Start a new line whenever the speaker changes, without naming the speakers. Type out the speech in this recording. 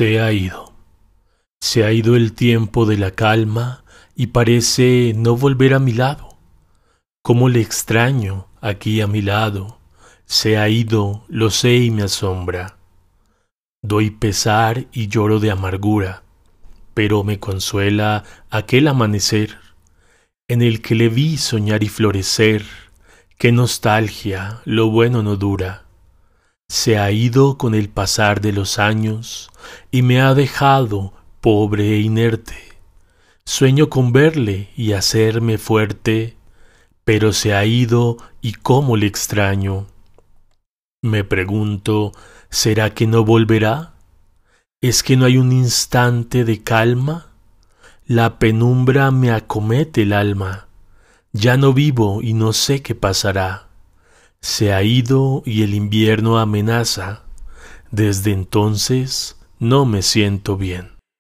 Se ha ido. Se ha ido el tiempo de la calma y parece no volver a mi lado. Cómo le extraño aquí a mi lado. Se ha ido, lo sé y me asombra. Doy pesar y lloro de amargura, pero me consuela aquel amanecer en el que le vi soñar y florecer. Qué nostalgia, lo bueno no dura se ha ido con el pasar de los años y me ha dejado pobre e inerte. Sueño con verle y hacerme fuerte, pero se ha ido y cómo le extraño. Me pregunto, ¿será que no volverá? ¿Es que no hay un instante de calma? La penumbra me acomete el alma. Ya no vivo y no sé qué pasará. Se ha ido y el invierno amenaza. Desde entonces no me siento bien.